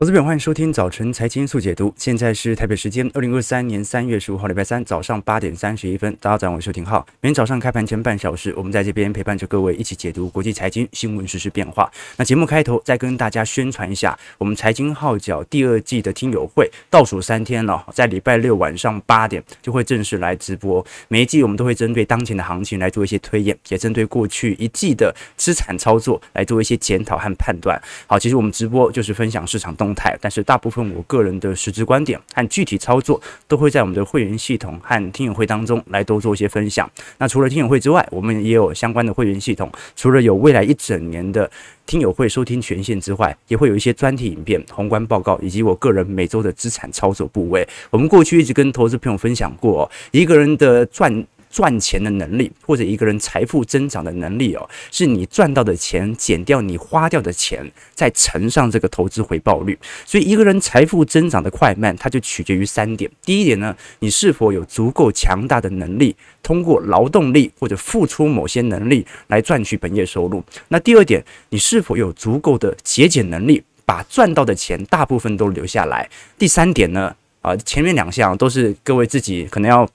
投资朋友，欢迎收听早晨财经速解读。现在是台北时间二零二三年三月十五号礼拜三早上八点三十一分。大家早上，我是廷浩。每天早上开盘前半小时，我们在这边陪伴着各位一起解读国际财经新闻、实时变化。那节目开头再跟大家宣传一下，我们财经号角第二季的听友会倒数三天了，在礼拜六晚上八点就会正式来直播。每一季我们都会针对当前的行情来做一些推演，也针对过去一季的资产操作来做一些检讨和判断。好，其实我们直播就是分享市场动态，但是大部分我个人的实质观点和具体操作都会在我们的会员系统和听友会当中来多做一些分享。那除了听友会之外，我们也有相关的会员系统，除了有未来一整年的听友会收听权限之外，也会有一些专题影片、宏观报告以及我个人每周的资产操作部位。我们过去一直跟投资朋友分享过，一个人的赚。赚钱的能力，或者一个人财富增长的能力哦，是你赚到的钱减掉你花掉的钱，再乘上这个投资回报率。所以，一个人财富增长的快慢，它就取决于三点。第一点呢，你是否有足够强大的能力，通过劳动力或者付出某些能力来赚取本业收入。那第二点，你是否有足够的节俭能力，把赚到的钱大部分都留下来。第三点呢，啊，前面两项都是各位自己可能要。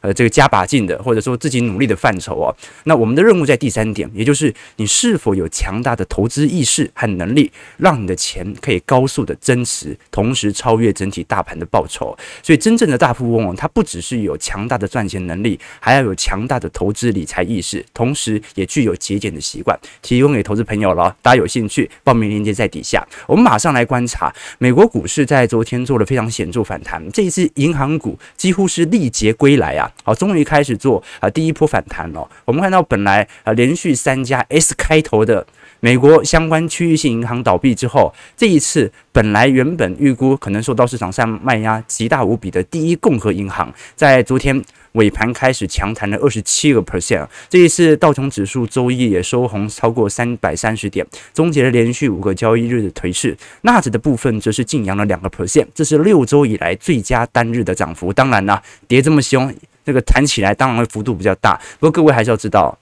呃，这个加把劲的，或者说自己努力的范畴哦。那我们的任务在第三点，也就是你是否有强大的投资意识和能力，让你的钱可以高速的增值，同时超越整体大盘的报酬。所以，真正的大富翁哦，他不只是有强大的赚钱能力，还要有强大的投资理财意识，同时也具有节俭的习惯。提供给投资朋友了，大家有兴趣，报名链接在底下。我们马上来观察美国股市在昨天做了非常显著反弹，这一次银行股几乎是历劫归来。好，终于开始做啊第一波反弹了。我们看到本来啊连续三家 S 开头的美国相关区域性银行倒闭之后，这一次本来原本预估可能受到市场上卖压极大无比的第一共和银行，在昨天尾盘开始强弹了二十七个 percent。这一次道琼指数周一也收红超过三百三十点，终结了连续五个交易日的颓势。纳指的部分则是净扬了两个 percent，这是六周以来最佳单日的涨幅。当然啦，跌这么凶。这个弹起来当然会幅度比较大，不过各位还是要知道。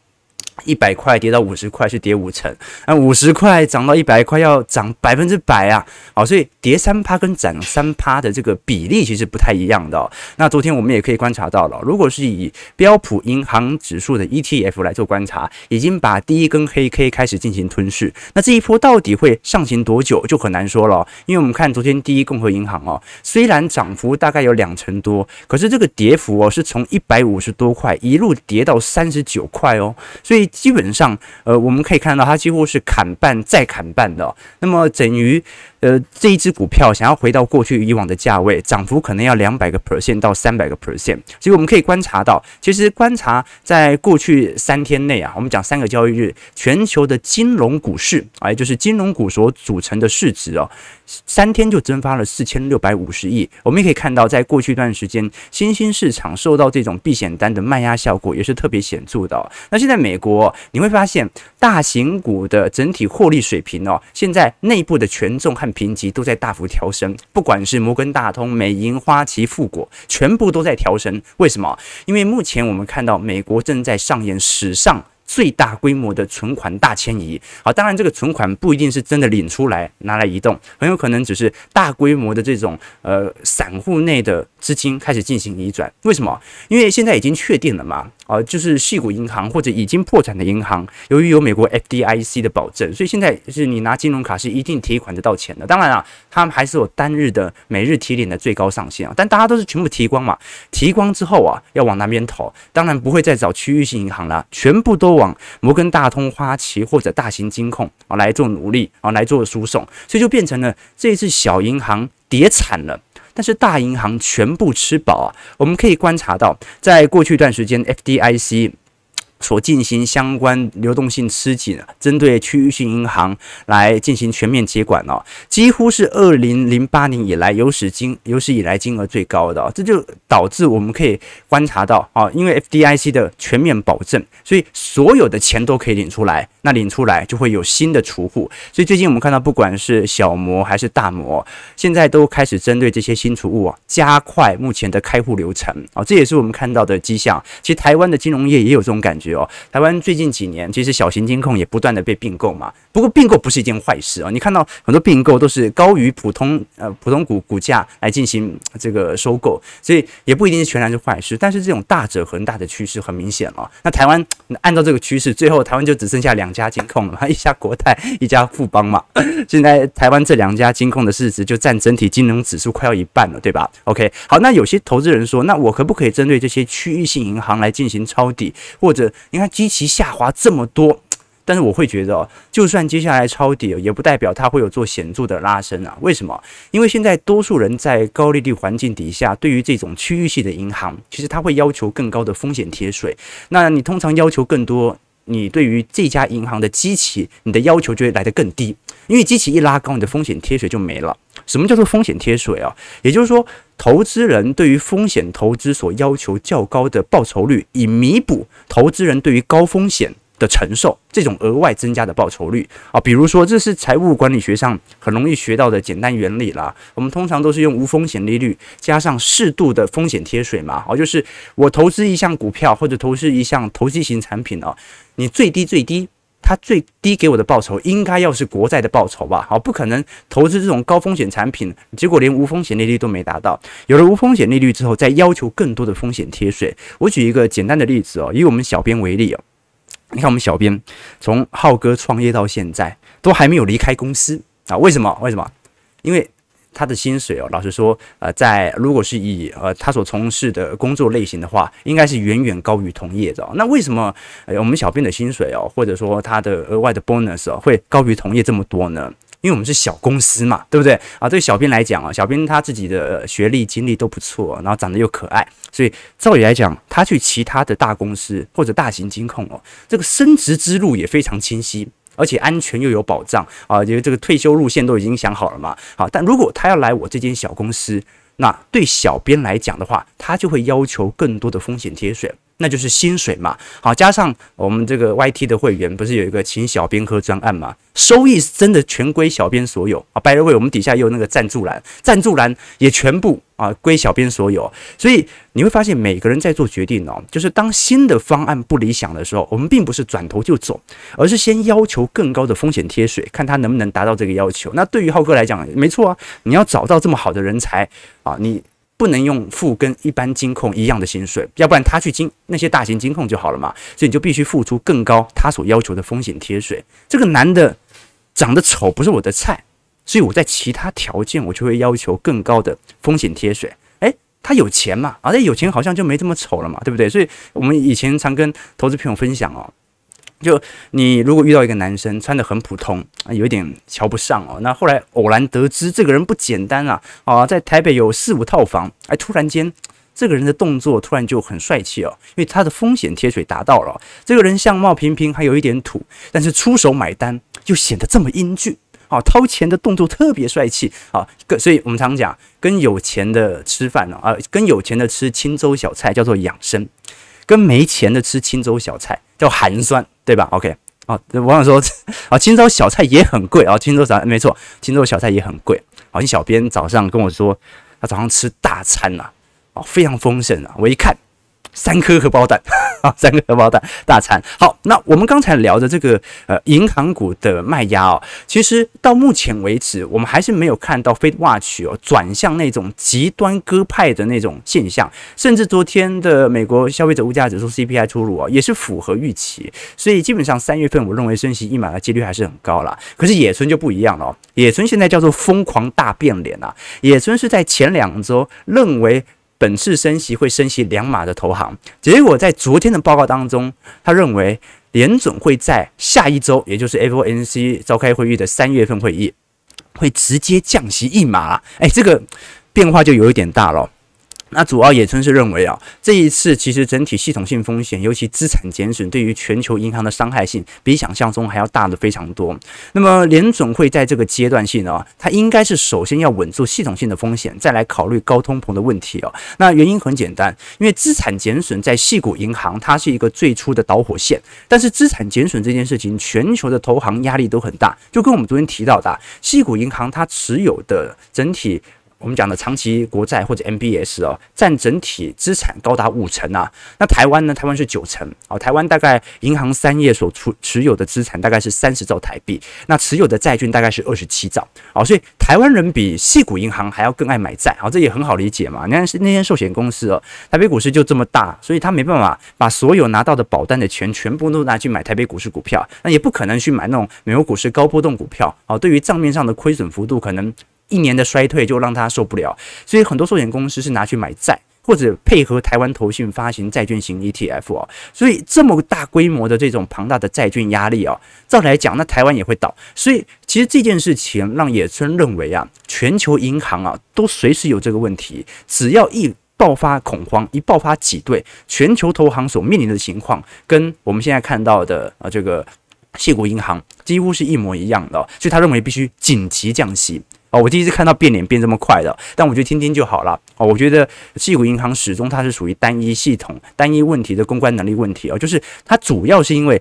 一百块跌到五十块是跌五成，那五十块涨到一百块要涨百分之百啊！好，所以跌三趴跟涨三趴的这个比例其实不太一样的。那昨天我们也可以观察到了，如果是以标普银行指数的 ETF 来做观察，已经把第一根黑 K 开始进行吞噬。那这一波到底会上行多久就很难说了，因为我们看昨天第一共和银行哦，虽然涨幅大概有两成多，可是这个跌幅哦是从一百五十多块一路跌到三十九块哦，所以。基本上，呃，我们可以看到它几乎是砍半再砍半的，那么等于。呃，这一只股票想要回到过去以往的价位，涨幅可能要两百个 percent 到三百个 percent。所以我们可以观察到，其实观察在过去三天内啊，我们讲三个交易日，全球的金融股市啊，也就是金融股所组成的市值哦，三天就蒸发了四千六百五十亿。我们也可以看到，在过去一段时间，新兴市场受到这种避险单的卖压效果也是特别显著的。那现在美国你会发现，大型股的整体获利水平哦，现在内部的权重和评级都在大幅调升，不管是摩根大通、美银、花旗、富国，全部都在调升。为什么？因为目前我们看到美国正在上演史上最大规模的存款大迁移。好，当然这个存款不一定是真的领出来拿来移动，很有可能只是大规模的这种呃散户内的资金开始进行移转。为什么？因为现在已经确定了嘛。啊，就是系股银行或者已经破产的银行，由于有美国 FDIC 的保证，所以现在是你拿金融卡是一定提款得到钱的。当然啊，他们还是有单日的每日提领的最高上限啊，但大家都是全部提光嘛，提光之后啊，要往那边投？当然不会再找区域性银行了，全部都往摩根大通、花旗或者大型金控啊来做努力啊来做输送，所以就变成了这一次小银行跌惨了。但是大银行全部吃饱啊！我们可以观察到，在过去一段时间，FDIC。所进行相关流动性吃紧，针对区域性银行来进行全面接管哦，几乎是二零零八年以来有史金有史以来金额最高的，这就导致我们可以观察到啊，因为 FDIC 的全面保证，所以所有的钱都可以领出来，那领出来就会有新的储户，所以最近我们看到，不管是小摩还是大摩，现在都开始针对这些新储户啊，加快目前的开户流程啊，这也是我们看到的迹象。其实台湾的金融业也有这种感觉。哦，台湾最近几年其实小型金控也不断的被并购嘛。不过并购不是一件坏事啊，你看到很多并购都是高于普通呃普通股股价来进行这个收购，所以也不一定是全然是坏事。但是这种大者恒大的趋势很明显了。那台湾按照这个趋势，最后台湾就只剩下两家金控了嘛，一家国泰，一家富邦嘛。现在台湾这两家金控的市值就占整体金融指数快要一半了，对吧？OK，好，那有些投资人说，那我可不可以针对这些区域性银行来进行抄底？或者你看基期下滑这么多，但是我会觉得，就算接下来抄底，也不代表它会有做显著的拉升啊。为什么？因为现在多数人在高利率环境底下，对于这种区域性的银行，其实它会要求更高的风险贴水。那你通常要求更多，你对于这家银行的基期，你的要求就会来得更低。因为基期一拉高，你的风险贴水就没了。什么叫做风险贴水啊？也就是说，投资人对于风险投资所要求较高的报酬率，以弥补投资人对于高风险的承受这种额外增加的报酬率啊。比如说，这是财务管理学上很容易学到的简单原理啦。我们通常都是用无风险利率加上适度的风险贴水嘛。啊，就是我投资一项股票或者投资一项投机型产品啊，你最低最低。它最低给我的报酬应该要是国债的报酬吧？好，不可能投资这种高风险产品，结果连无风险利率都没达到。有了无风险利率之后，再要求更多的风险贴水。我举一个简单的例子哦，以我们小编为例哦，你看我们小编从浩哥创业到现在都还没有离开公司啊？为什么？为什么？因为。他的薪水哦，老实说，呃，在如果是以呃他所从事的工作类型的话，应该是远远高于同业的。那为什么呃我们小编的薪水哦，或者说他的额外的 bonus 哦，会高于同业这么多呢？因为我们是小公司嘛，对不对啊？对小编来讲啊，小编他自己的学历经历都不错，然后长得又可爱，所以照理来讲，他去其他的大公司或者大型金控哦，这个升职之路也非常清晰。而且安全又有保障啊，因为这个退休路线都已经想好了嘛。好，但如果他要来我这间小公司，那对小编来讲的话，他就会要求更多的风险贴水，那就是薪水嘛。好，加上我们这个 YT 的会员不是有一个请小编喝专案嘛？收益是真的全归小编所有啊。By the way，我们底下也有那个赞助栏，赞助栏也全部。啊，归小编所有，所以你会发现每个人在做决定哦，就是当新的方案不理想的时候，我们并不是转头就走，而是先要求更高的风险贴水，看他能不能达到这个要求。那对于浩哥来讲，没错啊，你要找到这么好的人才啊，你不能用付跟一般金控一样的薪水，要不然他去金那些大型金控就好了嘛，所以你就必须付出更高他所要求的风险贴水。这个男的长得丑不是我的菜。所以我在其他条件，我就会要求更高的风险贴水。诶，他有钱嘛？而且有钱好像就没这么丑了嘛，对不对？所以我们以前常跟投资朋友分享哦，就你如果遇到一个男生穿得很普通啊，有一点瞧不上哦，那后来偶然得知这个人不简单啊啊，在台北有四五套房，哎，突然间这个人的动作突然就很帅气哦，因为他的风险贴水达到了。这个人相貌平平，还有一点土，但是出手买单就显得这么英俊。啊，掏钱的动作特别帅气啊！所以我们常讲，跟有钱的吃饭呢，啊，跟有钱的吃清粥小菜叫做养生，跟没钱的吃青州小菜叫寒酸，对吧？OK，哦，网友说啊，青州小菜也很贵啊，清粥小没错，青州小菜也很贵。好，你小编早上跟我说，他早上吃大餐呐，啊，非常丰盛啊，我一看。三颗荷包蛋，啊，三颗荷包蛋大餐。好，那我们刚才聊的这个呃银行股的卖压哦，其实到目前为止，我们还是没有看到 FedWatch 哦转向那种极端鸽派的那种现象，甚至昨天的美国消费者物价指数 CPI 出炉啊，也是符合预期。所以基本上三月份，我认为升息一码的几率还是很高啦。可是野村就不一样了哦，野村现在叫做疯狂大变脸啊，野村是在前两周认为。本次升息会升息两码的投行，结果在昨天的报告当中，他认为联准会在下一周，也就是 FOMC 召开会议的三月份会议，会直接降息一码。哎，这个变化就有一点大了。那主要野村是认为啊，这一次其实整体系统性风险，尤其资产减损对于全球银行的伤害性，比想象中还要大的非常多。那么联准会在这个阶段性啊，它应该是首先要稳住系统性的风险，再来考虑高通膨的问题哦。那原因很简单，因为资产减损在系股银行它是一个最初的导火线，但是资产减损这件事情，全球的投行压力都很大，就跟我们昨天提到的系股银行它持有的整体。我们讲的长期国债或者 MBS 哦，占整体资产高达五成啊。那台湾呢？台湾是九成哦。台湾大概银行三业所持持有的资产大概是三十兆台币，那持有的债券大概是二十七兆哦。所以台湾人比矽谷银行还要更爱买债，好，这也很好理解嘛。你看那些寿险公司哦，台北股市就这么大，所以他没办法把所有拿到的保单的钱全部都拿去买台北股市股票，那也不可能去买那种美国股市高波动股票哦。对于账面上的亏损幅度，可能。一年的衰退就让他受不了，所以很多寿险公司是拿去买债，或者配合台湾投信发行债券型 ETF 哦。所以这么大规模的这种庞大的债券压力哦，照来讲，那台湾也会倒。所以其实这件事情让野村认为啊，全球银行啊都随时有这个问题，只要一爆发恐慌，一爆发挤兑，全球投行所面临的情况跟我们现在看到的啊这个谢国银行几乎是一模一样的，所以他认为必须紧急降息。哦，我第一次看到变脸变这么快的，但我觉得听听就好了。哦，我觉得矽谷银行始终它是属于单一系统、单一问题的公关能力问题哦，就是它主要是因为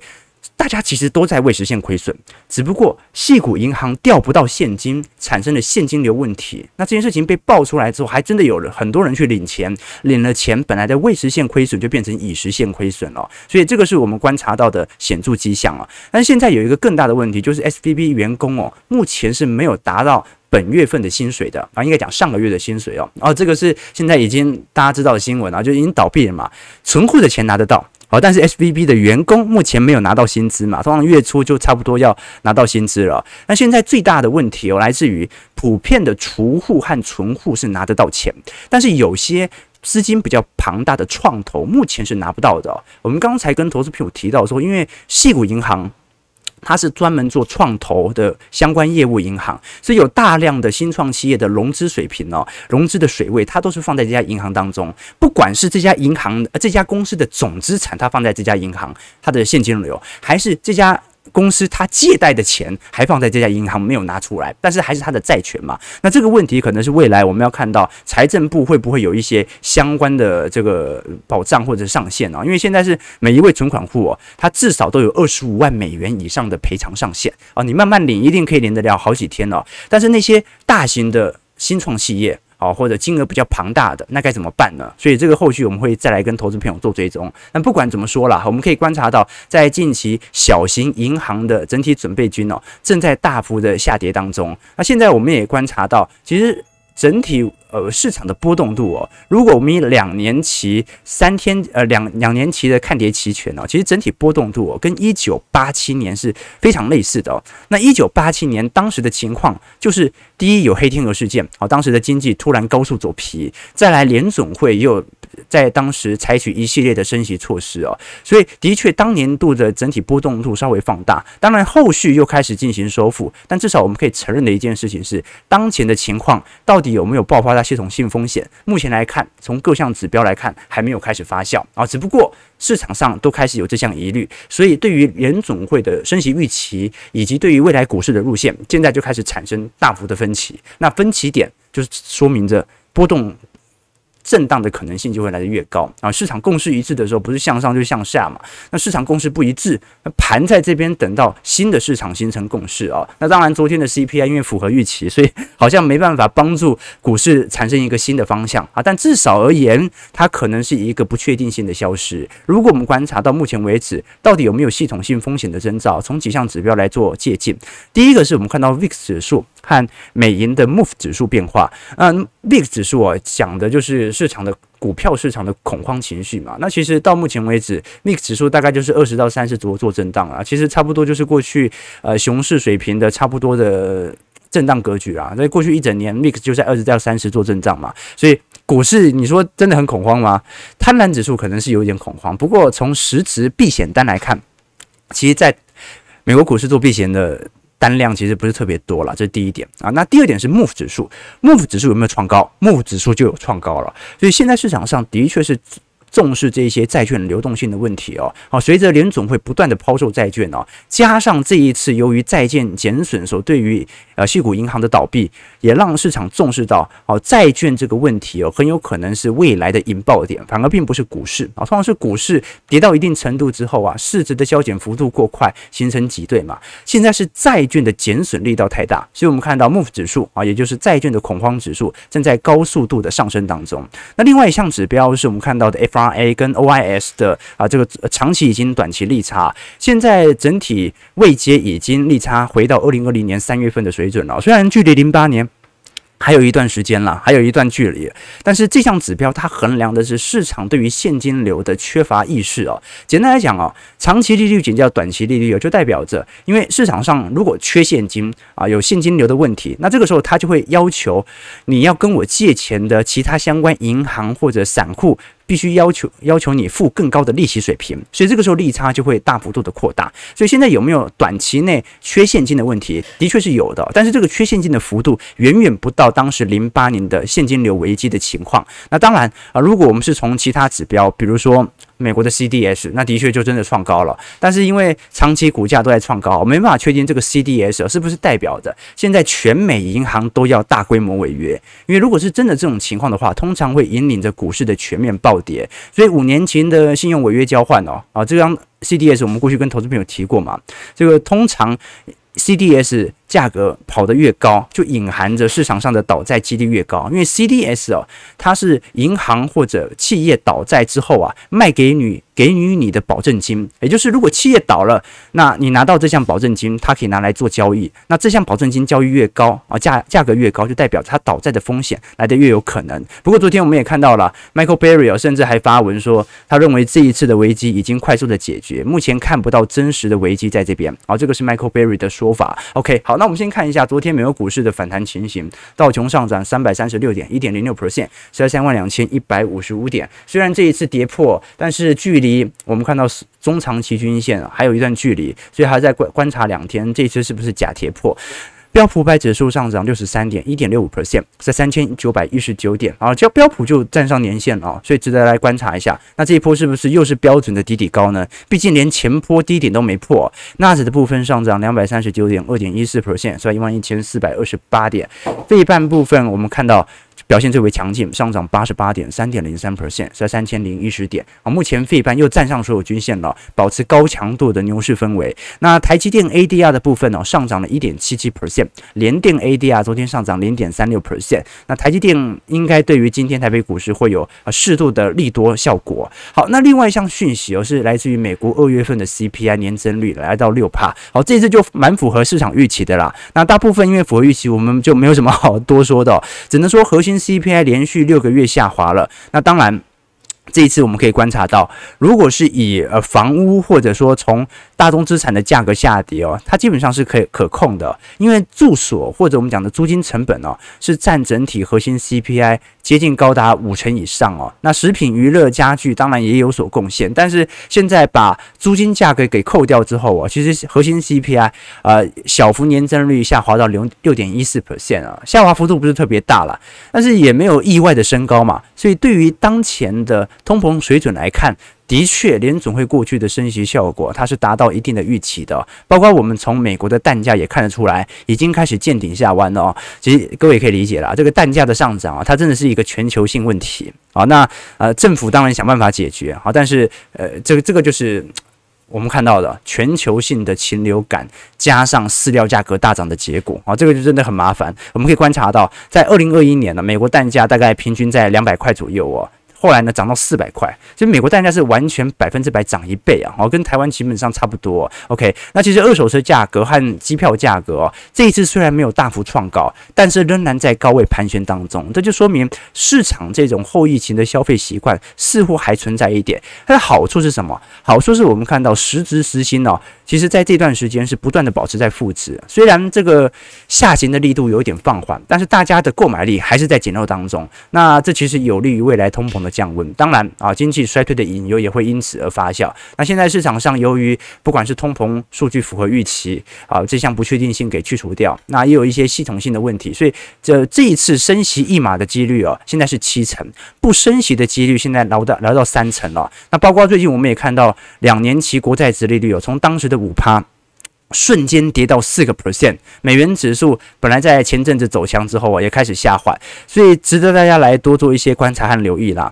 大家其实都在未实现亏损，只不过矽谷银行调不到现金，产生了现金流问题。那这件事情被爆出来之后，还真的有了很多人去领钱，领了钱，本来的未实现亏损就变成已实现亏损了。所以这个是我们观察到的显著迹象啊。但现在有一个更大的问题，就是 SVB 员工哦，目前是没有达到。本月份的薪水的啊，应该讲上个月的薪水哦，哦，这个是现在已经大家知道的新闻啊，就已经倒闭了嘛，存户的钱拿得到，好，但是 SVB 的员工目前没有拿到薪资嘛，通常月初就差不多要拿到薪资了。那现在最大的问题哦，来自于普遍的储户和存户是拿得到钱，但是有些资金比较庞大的创投目前是拿不到的。我们刚才跟投资朋友提到说，因为矽谷银行。它是专门做创投的相关业务银行，所以有大量的新创企业的融资水平哦，融资的水位，它都是放在这家银行当中。不管是这家银行呃、这家公司的总资产，它放在这家银行，它的现金流，还是这家。公司它借贷的钱还放在这家银行没有拿出来，但是还是它的债权嘛？那这个问题可能是未来我们要看到财政部会不会有一些相关的这个保障或者上限啊？因为现在是每一位存款户哦，他至少都有二十五万美元以上的赔偿上限啊，你慢慢领一定可以领得了好几天哦。但是那些大型的新创企业。哦，或者金额比较庞大的，那该怎么办呢？所以这个后续我们会再来跟投资朋友做追踪。那不管怎么说啦，我们可以观察到，在近期小型银行的整体准备金哦，正在大幅的下跌当中。那现在我们也观察到，其实。整体呃市场的波动度哦，如果我们以两年期三天呃两两年期的看跌期权哦，其实整体波动度哦跟一九八七年是非常类似的哦。那一九八七年当时的情况就是，第一有黑天鹅事件，好，当时的经济突然高速走皮，再来联总会又在当时采取一系列的升息措施哦，所以的确当年度的整体波动度稍微放大。当然后续又开始进行收复，但至少我们可以承认的一件事情是，当前的情况到底。有没有爆发大系统性风险？目前来看，从各项指标来看，还没有开始发酵啊。只不过市场上都开始有这项疑虑，所以对于联总会的升息预期，以及对于未来股市的路线，现在就开始产生大幅的分歧。那分歧点就是说明着波动。震荡的可能性就会来得越高啊！市场共识一致的时候，不是向上就是向下嘛？那市场共识不一致，那盘在这边等到新的市场形成共识啊。那当然，昨天的 CPI 因为符合预期，所以好像没办法帮助股市产生一个新的方向啊。但至少而言，它可能是一个不确定性的消失。如果我们观察到目前为止，到底有没有系统性风险的征兆？从几项指标来做借鉴。第一个是我们看到 VIX 指数。和美银的 MOVE 指数变化，嗯，VIX 指数啊，讲的就是市场的股票市场的恐慌情绪嘛。那其实到目前为止，VIX 指数大概就是二十到三十左右做震荡啊，其实差不多就是过去呃熊市水平的差不多的震荡格局啊。在过去一整年，VIX 就在二十到三十做震荡嘛。所以股市你说真的很恐慌吗？贪婪指数可能是有一点恐慌，不过从实质避险单来看，其实在美国股市做避险的。单量其实不是特别多了，这是第一点啊。那第二点是 MOVE 指数，MOVE 指数有没有创高？MOVE 指数就有创高了。所以现在市场上的确是重视这些债券流动性的问题哦。好，随着联总会不断的抛售债券哦，加上这一次由于债券减损所对于呃系股银行的倒闭，也让市场重视到哦债券这个问题哦，很有可能是未来的引爆点，反而并不是股市啊。通常是股市跌到一定程度之后啊，市值的消减幅度过快，形成挤兑嘛。现在是债券的减损力道太大，所以我们看到 MOVE 指数啊，也就是债券的恐慌指数正在高速度的上升当中。那另外一项指标是我们看到的 FRA 跟 OIS 的啊这个长期已经短期利差，现在整体位阶已经利差回到二零二零年三月份的水准了，虽然距离零八年。还有一段时间了，还有一段距离。但是这项指标它衡量的是市场对于现金流的缺乏意识哦。简单来讲哦，长期利率减掉短期利率，就代表着，因为市场上如果缺现金啊，有现金流的问题，那这个时候它就会要求你要跟我借钱的其他相关银行或者散户。必须要求要求你付更高的利息水平，所以这个时候利差就会大幅度的扩大。所以现在有没有短期内缺现金的问题？的确是有的，但是这个缺现金的幅度远远不到当时零八年的现金流危机的情况。那当然啊，如果我们是从其他指标，比如说。美国的 CDS 那的确就真的创高了，但是因为长期股价都在创高，我没办法确定这个 CDS 是不是代表着现在全美银行都要大规模违约。因为如果是真的这种情况的话，通常会引领着股市的全面暴跌。所以五年前的信用违约交换哦，啊，这张 CDS 我们过去跟投资朋友提过嘛，这个通常 CDS。价格跑得越高，就隐含着市场上的倒债几率越高。因为 CDS 哦，它是银行或者企业倒债之后啊，卖给你给予你的保证金。也就是如果企业倒了，那你拿到这项保证金，它可以拿来做交易。那这项保证金交易越高啊，价价格越高，就代表它倒债的风险来得越有可能。不过昨天我们也看到了，Michael Berry 甚至还发文说，他认为这一次的危机已经快速的解决，目前看不到真实的危机在这边。啊，这个是 Michael Berry 的说法。OK，好。那我们先看一下昨天美国股市的反弹情形，道琼上涨三百三十六点，一点零六 percent，在三万两千一百五十五点。虽然这一次跌破，但是距离我们看到中长期均线还有一段距离，所以还在观观察两天，这一次是不是假跌破？标普五百指数上涨六十三点，一点六五 percent，在三千九百一十九点啊，只要标普就站上年线了，所以值得来观察一下。那这一波是不是又是标准的底底高呢？毕竟连前波低点都没破。纳指的部分上涨两百三十九点，二点一四 percent，在一万一千四百二十八点。费半部分我们看到。表现最为强劲，上涨八十八点三点零三 percent，在三千零一十点啊。目前费半又站上所有均线了，保持高强度的牛市氛围。那台积电 ADR 的部分呢，上涨了一点七七 percent，联电 ADR 昨天上涨零点三六 percent。那台积电应该对于今天台北股市会有啊适度的利多效果。好，那另外一项讯息哦，是来自于美国二月份的 CPI 年增率来到六帕。好，这次就蛮符合市场预期的啦。那大部分因为符合预期，我们就没有什么好多说的，只能说核心。CPI 连续六个月下滑了，那当然，这一次我们可以观察到，如果是以呃房屋或者说从大宗资产的价格下跌哦，它基本上是可以可控的，因为住所或者我们讲的租金成本哦，是占整体核心 CPI 接近高达五成以上哦。那食品、娱乐、家具当然也有所贡献，但是现在把租金价格给扣掉之后啊，其实核心 CPI 呃小幅年增率下滑到六六点一四 percent 啊，下滑幅度不是特别大了，但是也没有意外的升高嘛，所以对于当前的通膨水准来看。的确，联总会过去的升息效果，它是达到一定的预期的。包括我们从美国的蛋价也看得出来，已经开始见顶下弯了。其实各位可以理解了，这个蛋价的上涨啊，它真的是一个全球性问题啊。那呃，政府当然想办法解决好，但是呃，这个这个就是我们看到的全球性的禽流感加上饲料价格大涨的结果啊，这个就真的很麻烦。我们可以观察到，在二零二一年呢，美国蛋价大概平均在两百块左右哦。后来呢，涨到四百块，所以美国蛋价是完全百分之百涨一倍啊！哦，跟台湾基本上差不多。OK，那其实二手车价格和机票价格哦，这一次虽然没有大幅创高，但是仍然在高位盘旋当中。这就说明市场这种后疫情的消费习惯似乎还存在一点。它的好处是什么？好处是我们看到实质时薪哦，其实在这段时间是不断的保持在负值。虽然这个下行的力度有一点放缓，但是大家的购买力还是在减弱当中。那这其实有利于未来通膨的降温，当然啊，经济衰退的隐忧也会因此而发酵。那现在市场上，由于不管是通膨数据符合预期啊，这项不确定性给去除掉，那也有一些系统性的问题，所以这这一次升息一码的几率啊，现在是七成，不升息的几率现在来到来到三成了。那包括最近我们也看到两年期国债殖利率有从当时的五趴。瞬间跌到四个 percent，美元指数本来在前阵子走强之后啊，也开始下滑，所以值得大家来多做一些观察和留意啦。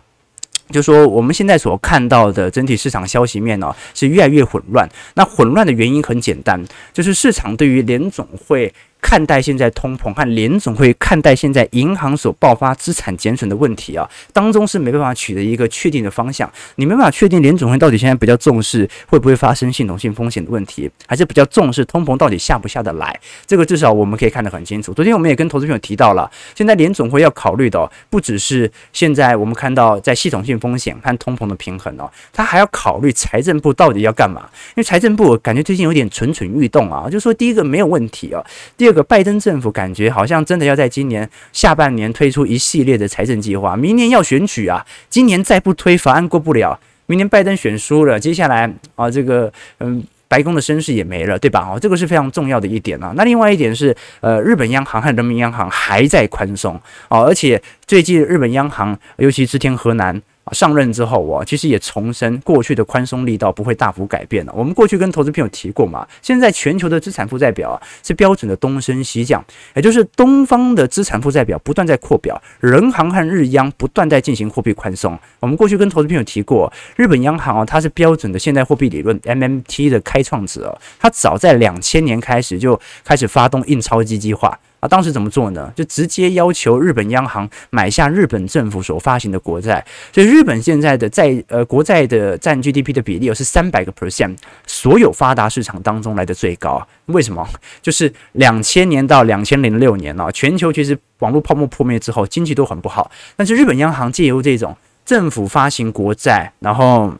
就说我们现在所看到的整体市场消息面呢，是越来越混乱。那混乱的原因很简单，就是市场对于联总会。看待现在通膨和联总会看待现在银行所爆发资产减损的问题啊，当中是没办法取得一个确定的方向。你没办法确定联总会到底现在比较重视会不会发生系统性风险的问题，还是比较重视通膨到底下不下得来？这个至少我们可以看得很清楚。昨天我们也跟投资朋友提到了，现在联总会要考虑的，不只是现在我们看到在系统性风险和通膨的平衡哦，他还要考虑财政部到底要干嘛？因为财政部感觉最近有点蠢蠢欲动啊，就是说第一个没有问题啊，第二。这个拜登政府感觉好像真的要在今年下半年推出一系列的财政计划，明年要选举啊，今年再不推法案过不了，明年拜登选输了，接下来啊这个嗯白宫的声势也没了，对吧？哦，这个是非常重要的一点啊。那另外一点是，呃，日本央行和人民银行还在宽松哦，而且最近日本央行尤其是天河南。上任之后我，其实也重申过去的宽松力道不会大幅改变了。我们过去跟投资朋友提过嘛，现在全球的资产负债表啊是标准的东升西降，也就是东方的资产负债表不断在扩表，人行和日央不断在进行货币宽松。我们过去跟投资朋友提过，日本央行啊，它是标准的现代货币理论 MMT 的开创者，它早在两千年开始就开始发动印钞机计划。啊，当时怎么做呢？就直接要求日本央行买下日本政府所发行的国债，所以日本现在的债呃国债的占 GDP 的比例是三百个 percent，所有发达市场当中来的最高。为什么？就是两千年到两千零六年啊，全球其实网络泡沫破灭之后，经济都很不好，但是日本央行借由这种政府发行国债，然后。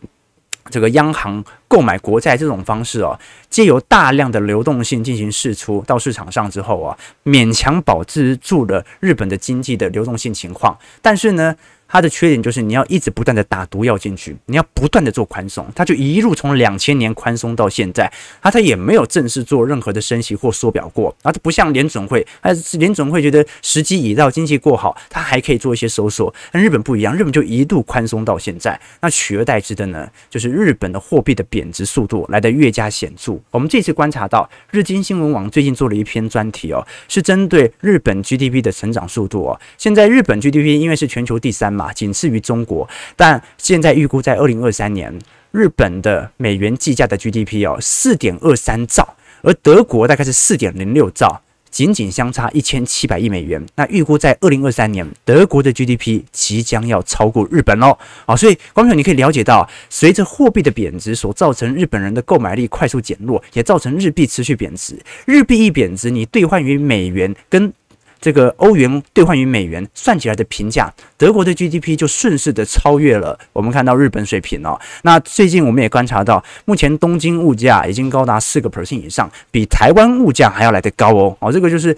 这个央行购买国债这种方式哦，借由大量的流动性进行释出到市场上之后啊，勉强保持住了日本的经济的流动性情况，但是呢。它的缺点就是你要一直不断的打毒药进去，你要不断的做宽松，它就一路从两千年宽松到现在，它它也没有正式做任何的升息或缩表过，啊，它不像联准会，它联准会觉得时机已到，经济过好，它还可以做一些收缩，但日本不一样，日本就一路宽松到现在，那取而代之的呢，就是日本的货币的贬值速度来得越加显著。我们这次观察到，日经新闻网最近做了一篇专题哦，是针对日本 GDP 的成长速度哦，现在日本 GDP 因为是全球第三嘛。啊，仅次于中国，但现在预估在二零二三年，日本的美元计价的 GDP 哦，四点二三兆，而德国大概是四点零六兆，仅仅相差一千七百亿美元。那预估在二零二三年，德国的 GDP 即将要超过日本哦。啊，所以观众朋友你可以了解到，随着货币的贬值所造成日本人的购买力快速减弱，也造成日币持续贬值。日币一贬值，你兑换于美元跟这个欧元兑换于美元算起来的平价，德国的 GDP 就顺势的超越了我们看到日本水平哦。那最近我们也观察到，目前东京物价已经高达四个 percent 以上，比台湾物价还要来得高哦。哦，这个就是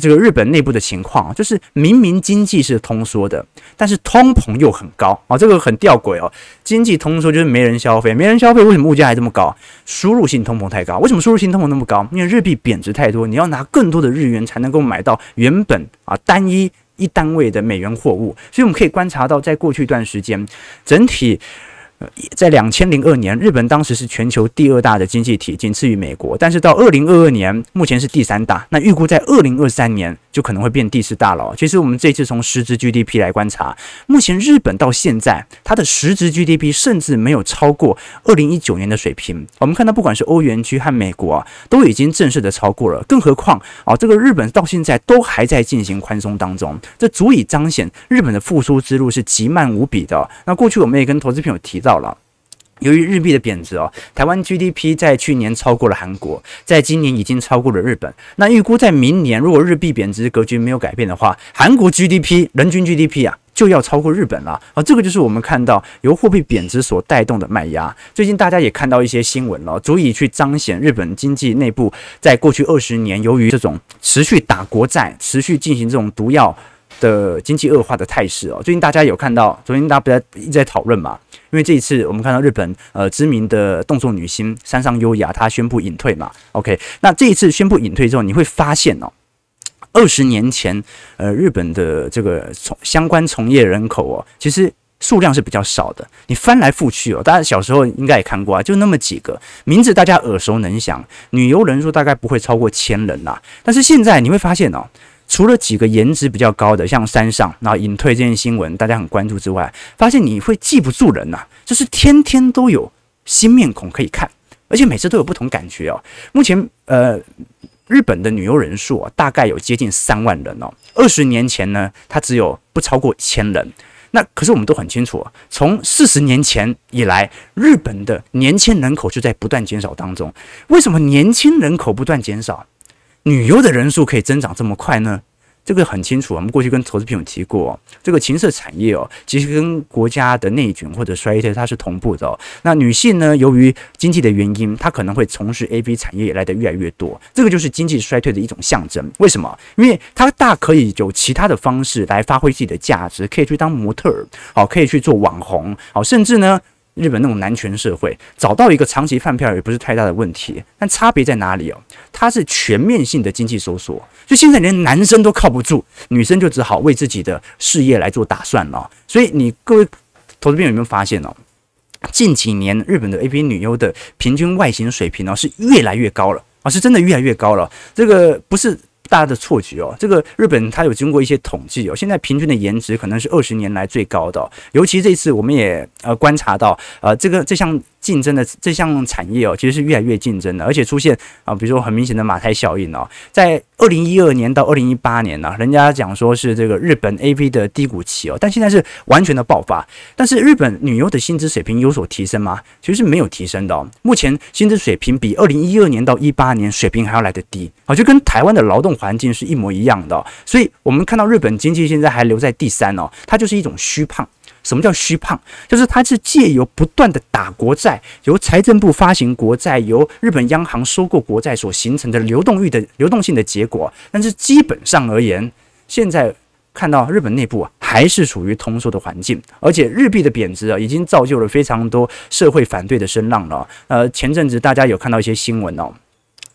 这个日本内部的情况，就是明明经济是通缩的，但是通膨又很高哦，这个很吊诡哦。经济通缩就是没人消费，没人消费，为什么物价还这么高？输入性通膨太高。为什么输入性通膨那么高？因为日币贬值太多，你要拿更多的日元才能够买到。原本啊，单一一单位的美元货物，所以我们可以观察到，在过去一段时间，整体呃，在两千零二年，日本当时是全球第二大的经济体，仅次于美国。但是到二零二二年，目前是第三大。那预估在二零二三年。就可能会变第四大了。其实我们这次从实质 GDP 来观察，目前日本到现在它的实质 GDP 甚至没有超过二零一九年的水平。我们看到，不管是欧元区和美国，都已经正式的超过了。更何况啊，这个日本到现在都还在进行宽松当中，这足以彰显日本的复苏之路是极慢无比的。那过去我们也跟投资朋友提到了。由于日币的贬值哦，台湾 GDP 在去年超过了韩国，在今年已经超过了日本。那预估在明年，如果日币贬值格局没有改变的话，韩国 GDP 人均 GDP 啊就要超过日本了啊！这个就是我们看到由货币贬值所带动的卖压。最近大家也看到一些新闻了，足以去彰显日本经济内部在过去二十年，由于这种持续打国债、持续进行这种毒药的经济恶化的态势哦。最近大家有看到，昨天大家不在一直在讨论嘛？因为这一次我们看到日本呃知名的动作女星山上优雅，她宣布隐退嘛，OK，那这一次宣布隐退之后，你会发现哦，二十年前呃日本的这个从相关从业人口哦，其实数量是比较少的。你翻来覆去哦，大家小时候应该也看过啊，就那么几个名字，大家耳熟能详，女优人数大概不会超过千人啦。但是现在你会发现哦，除了几个颜值比较高的，像山上，然后隐退这件新闻大家很关注之外，发现你会记不住人呐，就是天天都有新面孔可以看，而且每次都有不同感觉哦。目前呃。日本的女优人数啊，大概有接近三万人哦。二十年前呢，它只有不超过千人。那可是我们都很清楚，从四十年前以来，日本的年轻人口就在不断减少当中。为什么年轻人口不断减少，女优的人数可以增长这么快呢？这个很清楚，我们过去跟投资朋友提过，这个情色产业哦，其实跟国家的内卷或者衰退它是同步的。那女性呢，由于经济的原因，她可能会从事 AV 产业来的越来越多，这个就是经济衰退的一种象征。为什么？因为她大可以有其他的方式来发挥自己的价值，可以去当模特儿，好，可以去做网红，好，甚至呢。日本那种男权社会，找到一个长期饭票也不是太大的问题，但差别在哪里哦？它是全面性的经济收缩，就现在连男生都靠不住，女生就只好为自己的事业来做打算了。所以你各位投资朋友有没有发现哦？近几年日本的 AV 女优的平均外形水平呢是越来越高了啊，是真的越来越高了。这个不是。大的错觉哦，这个日本它有经过一些统计哦，现在平均的颜值可能是二十年来最高的，尤其这次我们也呃观察到呃这个这项。竞争的这项产业哦，其实是越来越竞争的，而且出现啊，比如说很明显的马太效应哦，在二零一二年到二零一八年呢，人家讲说是这个日本 AV 的低谷期哦，但现在是完全的爆发。但是日本女优的薪资水平有所提升吗？其实是没有提升的哦。目前薪资水平比二零一二年到一八年水平还要来得低啊，就跟台湾的劳动环境是一模一样的。所以我们看到日本经济现在还留在第三哦，它就是一种虚胖。什么叫虚胖？就是它是借由不断的打国债，由财政部发行国债，由日本央行收购国债所形成的流动率的流动性的结果。但是基本上而言，现在看到日本内部还是处于通缩的环境，而且日币的贬值啊，已经造就了非常多社会反对的声浪了。呃，前阵子大家有看到一些新闻哦。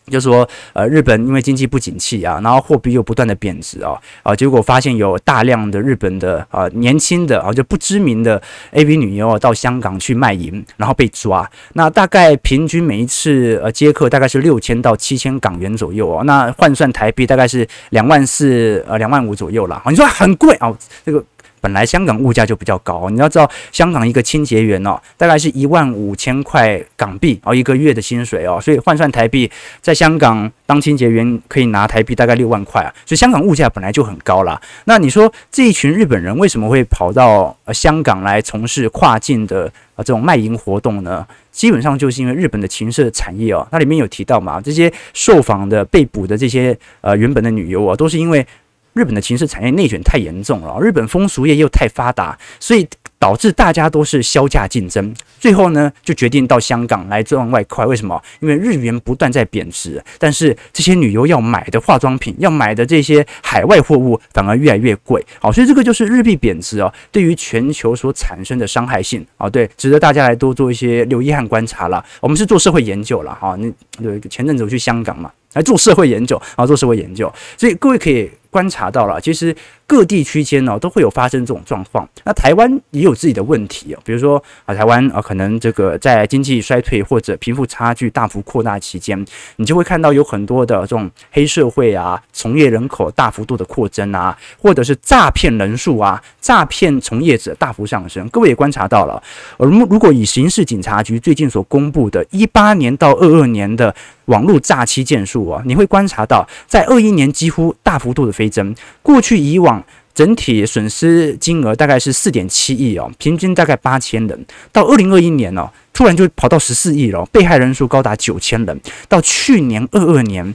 就是说，呃，日本因为经济不景气啊，然后货币又不断的贬值啊，啊，结果发现有大量的日本的啊年轻的啊就不知名的 AV 女优啊到香港去卖淫，然后被抓。那大概平均每一次呃接客大概是六千到七千港元左右哦，那换算台币大概是两万四呃两万五左右了。你说很贵啊，这个。本来香港物价就比较高，你要知道，香港一个清洁员哦，大概是一万五千块港币哦，一个月的薪水哦，所以换算台币，在香港当清洁员可以拿台币大概六万块啊，所以香港物价本来就很高啦。那你说这一群日本人为什么会跑到呃香港来从事跨境的啊这种卖淫活动呢？基本上就是因为日本的情色产业哦，它里面有提到嘛，这些受访的被捕的这些呃原本的女优啊，都是因为。日本的情势产业内卷太严重了，日本风俗业又太发达，所以导致大家都是削价竞争，最后呢就决定到香港来赚外快。为什么？因为日元不断在贬值，但是这些女优要买的化妆品、要买的这些海外货物反而越来越贵。好，所以这个就是日币贬值哦，对于全球所产生的伤害性啊，对，值得大家来多做一些留意和观察了。我们是做社会研究了哈，那有一个前阵子我去香港嘛，来做社会研究啊，做社会研究，所以各位可以。观察到了，其实各地区间呢都会有发生这种状况。那台湾也有自己的问题哦，比如说啊，台湾啊可能这个在经济衰退或者贫富差距大幅扩大期间，你就会看到有很多的这种黑社会啊，从业人口大幅度的扩增啊，或者是诈骗人数啊，诈骗从业者大幅上升。各位也观察到了，而如果以刑事警察局最近所公布的一八年到二二年的网络诈欺件数啊，你会观察到，在二一年几乎大幅度的飞增。过去以往整体损失金额大概是四点七亿哦，平均大概八千人。到二零二一年哦，突然就跑到十四亿了，被害人数高达九千人。到去年二二年，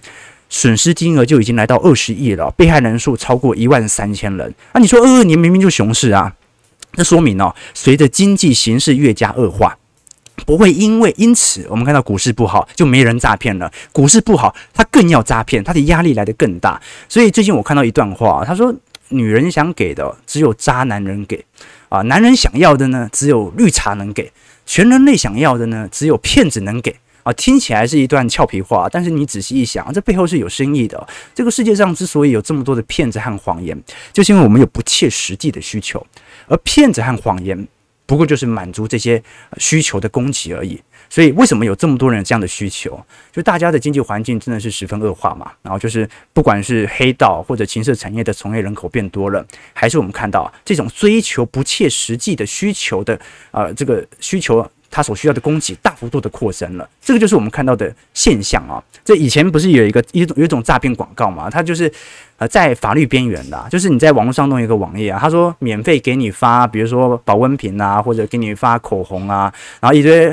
损失金额就已经来到二十亿了，被害人数超过一万三千人。啊，你说二二年明明就熊市啊，那说明哦，随着经济形势越加恶化。不会因为因此，我们看到股市不好就没人诈骗了。股市不好，他更要诈骗，他的压力来得更大。所以最近我看到一段话，他说：“女人想给的只有渣男人给啊，男人想要的呢只有绿茶能给，全人类想要的呢只有骗子能给啊。”听起来是一段俏皮话，但是你仔细一想，这背后是有深意的。这个世界上之所以有这么多的骗子和谎言，就是因为我们有不切实际的需求，而骗子和谎言。不过就是满足这些需求的供给而已。所以为什么有这么多人这样的需求？就大家的经济环境真的是十分恶化嘛。然后就是不管是黑道或者情色产业的从业人口变多了，还是我们看到这种追求不切实际的需求的呃这个需求。它所需要的供给大幅度的扩增了，这个就是我们看到的现象啊。这以前不是有一个一种有一种诈骗广告嘛？它就是呃在法律边缘的，就是你在网络上弄一个网页啊，他说免费给你发，比如说保温瓶啊，或者给你发口红啊，然后一堆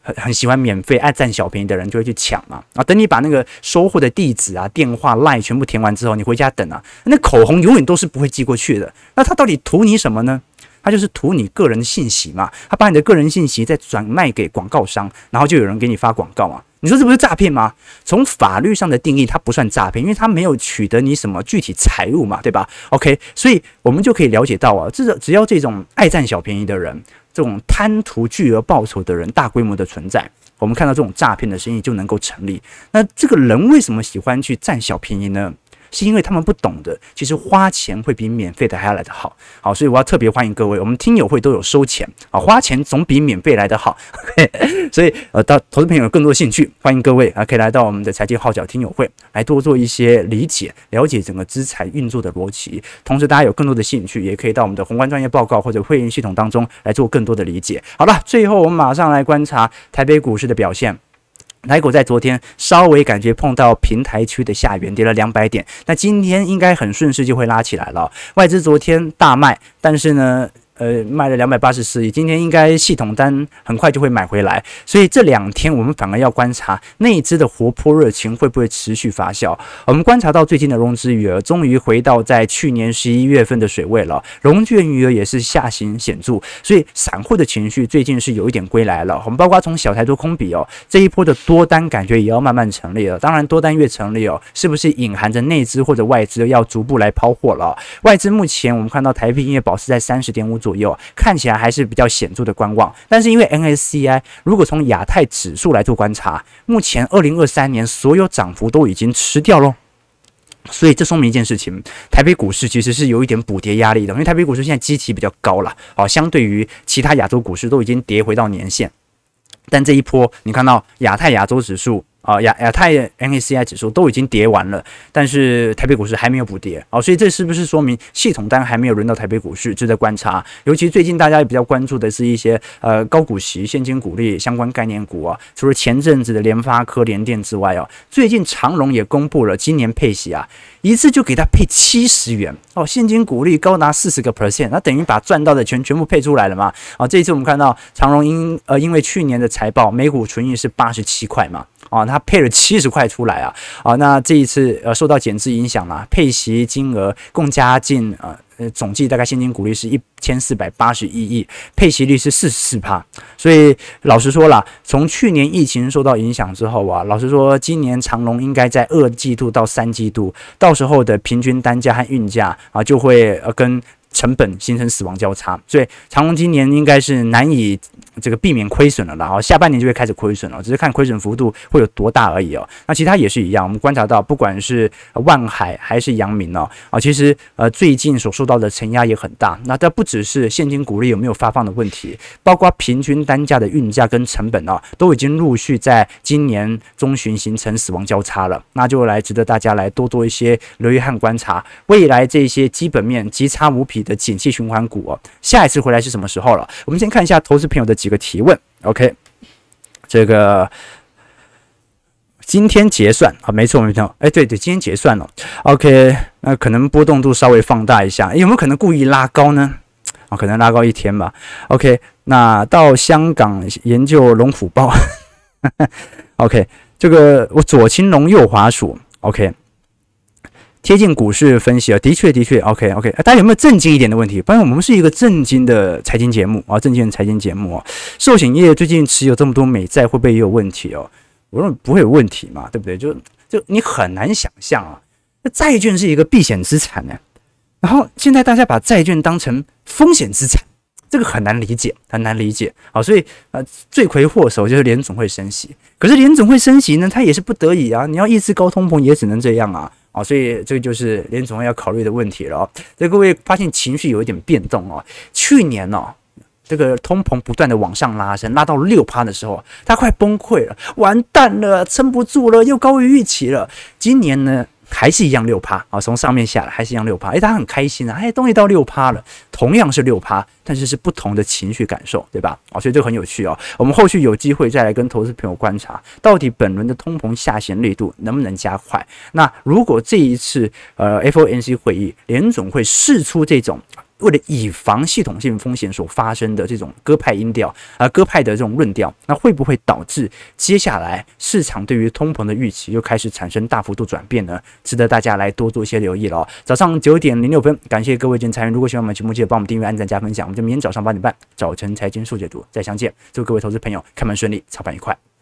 很很喜欢免费爱占小便宜的人就会去抢嘛。啊，等你把那个收货的地址啊、电话、LINE 全部填完之后，你回家等啊，那口红永远都是不会寄过去的。那他到底图你什么呢？他就是图你个人的信息嘛，他把你的个人信息再转卖给广告商，然后就有人给你发广告嘛。你说这不是诈骗吗？从法律上的定义，它不算诈骗，因为它没有取得你什么具体财物嘛，对吧？OK，所以我们就可以了解到啊，这只要这种爱占小便宜的人，这种贪图巨额报酬的人大规模的存在，我们看到这种诈骗的生意就能够成立。那这个人为什么喜欢去占小便宜呢？是因为他们不懂得，其实花钱会比免费的还要来得好，好，所以我要特别欢迎各位，我们听友会都有收钱啊，花钱总比免费来得好，所以呃，到投资朋友有更多兴趣，欢迎各位啊，可以来到我们的财经号角听友会来多做一些理解，了解整个资产运作的逻辑，同时大家有更多的兴趣，也可以到我们的宏观专业报告或者会员系统当中来做更多的理解。好了，最后我们马上来观察台北股市的表现。台股在昨天稍微感觉碰到平台区的下缘，跌了两百点。那今天应该很顺势就会拉起来了。外资昨天大卖，但是呢，呃，卖了两百八十四亿，今天应该系统单很快就会买回来，所以这两天我们反而要观察内资的活泼热情会不会持续发酵。我们观察到最近的融资余额终于回到在去年十一月份的水位了，融券余额也是下行显著，所以散户的情绪最近是有一点归来了。我们包括从小台多空比哦，这一波的多单感觉也要慢慢成立了。当然，多单越成立哦，是不是隐含着内资或者外资要逐步来抛货了？外资目前我们看到台币因为保持在三十点五左右，看起来还是比较显著的观望，但是因为 NSCI 如果从亚太指数来做观察，目前二零二三年所有涨幅都已经吃掉喽，所以这说明一件事情，台北股市其实是有一点补跌压力的，因为台北股市现在基期比较高了，好，相对于其他亚洲股市都已经跌回到年线，但这一波你看到亚太亚洲指数。啊，亚亚太 N A C I 指数都已经跌完了，但是台北股市还没有补跌啊，所以这是不是说明系统单还没有轮到台北股市？值得观察。尤其最近大家也比较关注的是一些呃高股息、现金股利相关概念股啊，除了前阵子的联发科、联电之外哦，最近长荣也公布了今年配息啊，一次就给他配七十元哦，现金股利高达四十个 percent，那等于把赚到的钱全部配出来了嘛？啊，这一次我们看到长荣因呃因为去年的财报每股纯益是八十七块嘛。啊，他配了七十块出来啊！啊，那这一次呃受到减资影响了，配息金额共加进呃呃总计大概现金股利是一千四百八十一亿，配息率是四十四趴。所以老实说了，从去年疫情受到影响之后啊，老实说今年长隆应该在二季度到三季度，到时候的平均单价和运价啊就会呃跟。成本形成死亡交叉，所以长隆今年应该是难以这个避免亏损了，然后下半年就会开始亏损了，只是看亏损幅度会有多大而已哦。那其他也是一样，我们观察到，不管是万海还是阳明哦，啊，其实呃最近所受到的承压也很大。那这不只是现金股利有没有发放的问题，包括平均单价的运价跟成本哦，都已经陆续在今年中旬形成死亡交叉了。那就来值得大家来多多一些留意和观察未来这些基本面极差无比的景气循环股哦，下一次回来是什么时候了？我们先看一下投资朋友的几个提问。OK，这个今天结算啊，没错没错，哎，对对，今天结算了。OK，那可能波动度稍微放大一下，有没有可能故意拉高呢？啊，可能拉高一天吧。OK，那到香港研究龙虎豹。OK，这个我左青龙右滑鼠。OK。贴近股市分析啊，的确的确，OK OK，大家有没有正经一点的问题？发现我们是一个正经的财经节目啊，正经的财经节目啊。寿险业最近持有这么多美债，会不会也有问题哦？我认为不会有问题嘛，对不对？就就你很难想象啊，那债券是一个避险资产呢，然后现在大家把债券当成风险资产，这个很难理解，很难理解啊。所以呃，罪魁祸首就是联总会升息，可是联总会升息呢，它也是不得已啊，你要抑制高通膨也只能这样啊。啊，所以这个就是联总要考虑的问题了。所以各位发现情绪有一点变动哦。去年呢，这个通膨不断的往上拉升，拉到六趴的时候，他快崩溃了，完蛋了，撑不住了，又高于预期了。今年呢，还是一样六趴啊，从上面下来还是一样六趴，诶，他很开心啊，哎，东西到六趴了，同样是六趴，但是是不同的情绪感受，对吧？啊，所以这个很有趣哦。我们后续有机会再来跟投资朋友观察，到底本轮的通膨下行力度能不能加快？那如果这一次呃 F O N C 会议联总会释出这种。为了以防系统性风险所发生的这种鸽派音调啊，鸽派的这种论调，那会不会导致接下来市场对于通膨的预期又开始产生大幅度转变呢？值得大家来多做一些留意了哦。早上九点零六分，感谢各位今天参与。如果喜欢我们节目，记得帮我们订阅、按赞、加分享。我们就明天早上八点半，早晨财经速解读再相见。祝各位投资朋友开门顺利，操盘愉快。